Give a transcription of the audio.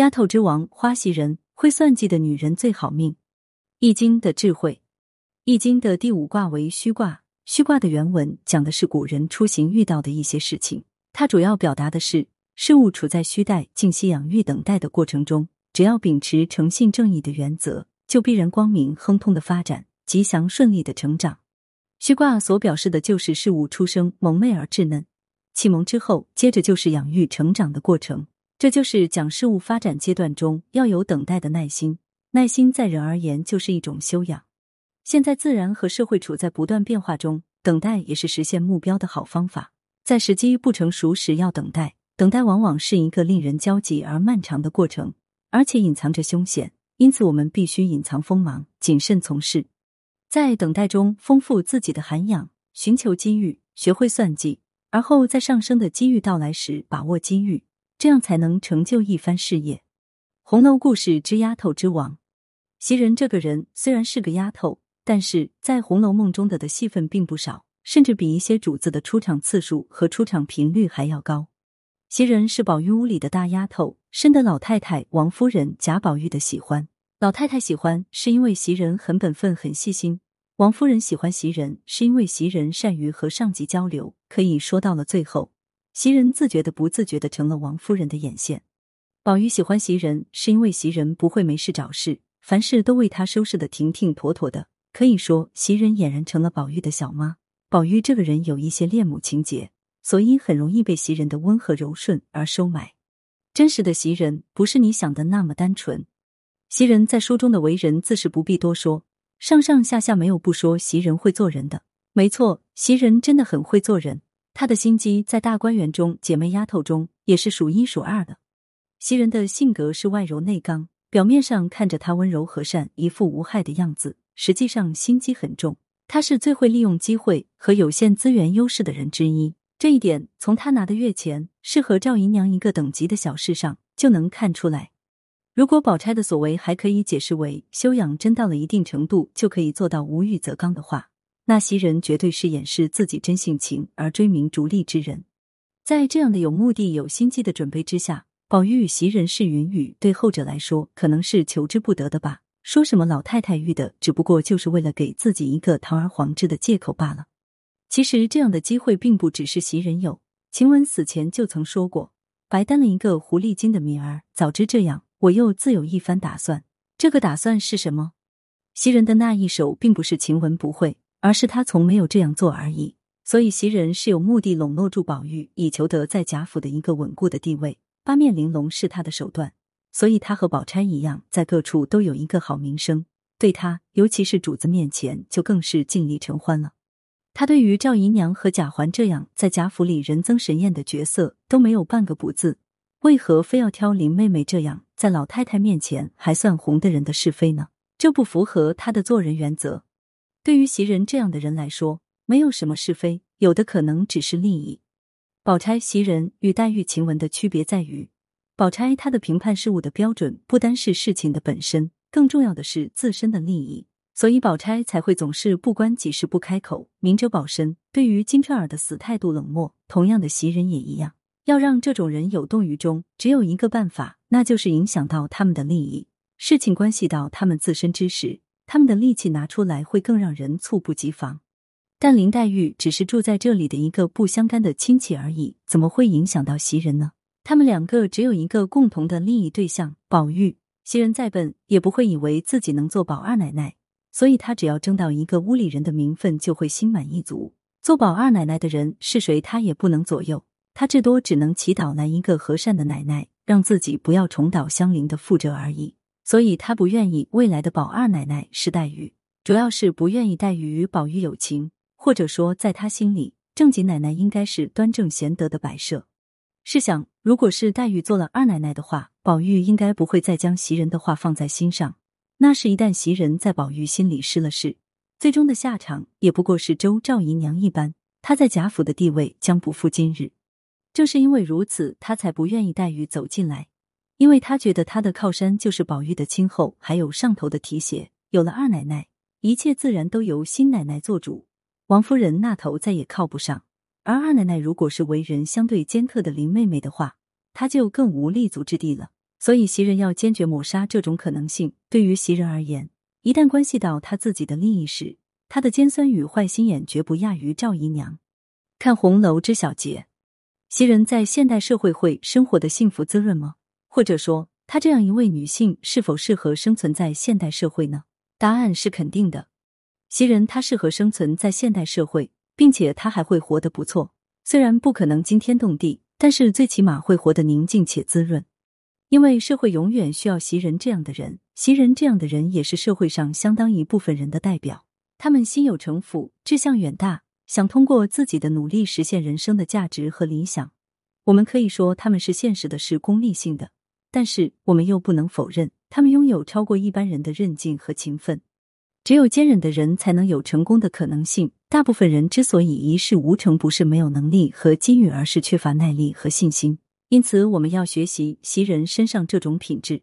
丫头之王，花袭人，会算计的女人最好命。易经的智慧，易经的第五卦为虚卦。虚卦的原文讲的是古人出行遇到的一些事情，它主要表达的是事物处在虚待、静息、养育、等待的过程中，只要秉持诚信正义的原则，就必然光明亨通的发展，吉祥顺利的成长。虚卦所表示的就是事物出生蒙昧而稚嫩，启蒙之后，接着就是养育成长的过程。这就是讲事物发展阶段中要有等待的耐心，耐心在人而言就是一种修养。现在自然和社会处在不断变化中，等待也是实现目标的好方法。在时机不成熟时要等待，等待往往是一个令人焦急而漫长的过程，而且隐藏着凶险。因此，我们必须隐藏锋芒，谨慎从事，在等待中丰富自己的涵养，寻求机遇，学会算计，而后在上升的机遇到来时把握机遇。这样才能成就一番事业。红楼故事之丫头之王，袭人这个人虽然是个丫头，但是在《红楼梦》中的的戏份并不少，甚至比一些主子的出场次数和出场频率还要高。袭人是宝玉屋里的大丫头，深得老太太王夫人贾宝玉的喜欢。老太太喜欢是因为袭人很本分、很细心；王夫人喜欢袭人是因为袭人善于和上级交流。可以说到了最后。袭人自觉的、不自觉的成了王夫人的眼线。宝玉喜欢袭人，是因为袭人不会没事找事，凡事都为他收拾的停停妥妥的。可以说，袭人俨然成了宝玉的小妈。宝玉这个人有一些恋母情节，所以很容易被袭人的温和柔顺而收买。真实的袭人不是你想的那么单纯。袭人在书中的为人自是不必多说，上上下下没有不说袭人会做人的。没错，袭人真的很会做人。她的心机在大观园中姐妹丫头中也是数一数二的。袭人的性格是外柔内刚，表面上看着她温柔和善，一副无害的样子，实际上心机很重。她是最会利用机会和有限资源优势的人之一，这一点从她拿的月钱是和赵姨娘一个等级的小事上就能看出来。如果宝钗的所为还可以解释为修养真到了一定程度就可以做到无欲则刚的话。那袭人绝对是掩饰自己真性情而追名逐利之人，在这样的有目的、有心机的准备之下，宝玉与袭人是云雨，对后者来说可能是求之不得的吧。说什么老太太遇的，只不过就是为了给自己一个堂而皇之的借口罢了。其实这样的机会并不只是袭人有，晴雯死前就曾说过：“白担了一个狐狸精的名儿，早知这样，我又自有一番打算。”这个打算是什么？袭人的那一手，并不是晴雯不会。而是他从没有这样做而已，所以袭人是有目的笼络住宝玉，以求得在贾府的一个稳固的地位。八面玲珑是他的手段，所以他和宝钗一样，在各处都有一个好名声。对他，尤其是主子面前，就更是尽力承欢了。他对于赵姨娘和贾环这样在贾府里人憎神厌的角色都没有半个不字，为何非要挑林妹妹这样在老太太面前还算红的人的是非呢？这不符合他的做人原则。对于袭人这样的人来说，没有什么是非，有的可能只是利益。宝钗、袭人与黛玉、晴雯的区别在于，宝钗她的评判事物的标准不单是事情的本身，更重要的是自身的利益，所以宝钗才会总是不关己事不开口，明哲保身。对于金钏儿的死态度冷漠，同样的袭人也一样。要让这种人有动于衷，只有一个办法，那就是影响到他们的利益，事情关系到他们自身之时。他们的力气拿出来会更让人猝不及防，但林黛玉只是住在这里的一个不相干的亲戚而已，怎么会影响到袭人呢？他们两个只有一个共同的利益对象——宝玉。袭人再笨，也不会以为自己能做宝二奶奶，所以她只要争到一个屋里人的名分，就会心满意足。做宝二奶奶的人是谁，她也不能左右，她至多只能祈祷来一个和善的奶奶，让自己不要重蹈香菱的覆辙而已。所以，他不愿意未来的宝二奶奶是黛玉，主要是不愿意黛玉与宝玉有情，或者说，在他心里，正经奶奶应该是端正贤德的摆设。试想，如果是黛玉做了二奶奶的话，宝玉应该不会再将袭人的话放在心上。那是一旦袭人在宝玉心里失了势，最终的下场也不过是周赵姨娘一般，她在贾府的地位将不复今日。正是因为如此，他才不愿意黛玉走进来。因为他觉得他的靠山就是宝玉的亲厚，还有上头的提携。有了二奶奶，一切自然都由新奶奶做主，王夫人那头再也靠不上。而二奶奶如果是为人相对尖刻的林妹妹的话，她就更无立足之地了。所以袭人要坚决抹杀这种可能性。对于袭人而言，一旦关系到他自己的利益时，他的尖酸与坏心眼绝不亚于赵姨娘。看红楼之小结，袭人在现代社会会生活的幸福滋润吗？或者说，她这样一位女性是否适合生存在现代社会呢？答案是肯定的。袭人她适合生存在现代社会，并且她还会活得不错。虽然不可能惊天动地，但是最起码会活得宁静且滋润。因为社会永远需要袭人这样的人，袭人这样的人也是社会上相当一部分人的代表。他们心有城府，志向远大，想通过自己的努力实现人生的价值和理想。我们可以说他们是现实的，是功利性的，但是我们又不能否认，他们拥有超过一般人的韧劲和勤奋。只有坚韧的人才能有成功的可能性。大部分人之所以一事无成，不是没有能力和机遇，而是缺乏耐力和信心。因此，我们要学习袭人身上这种品质。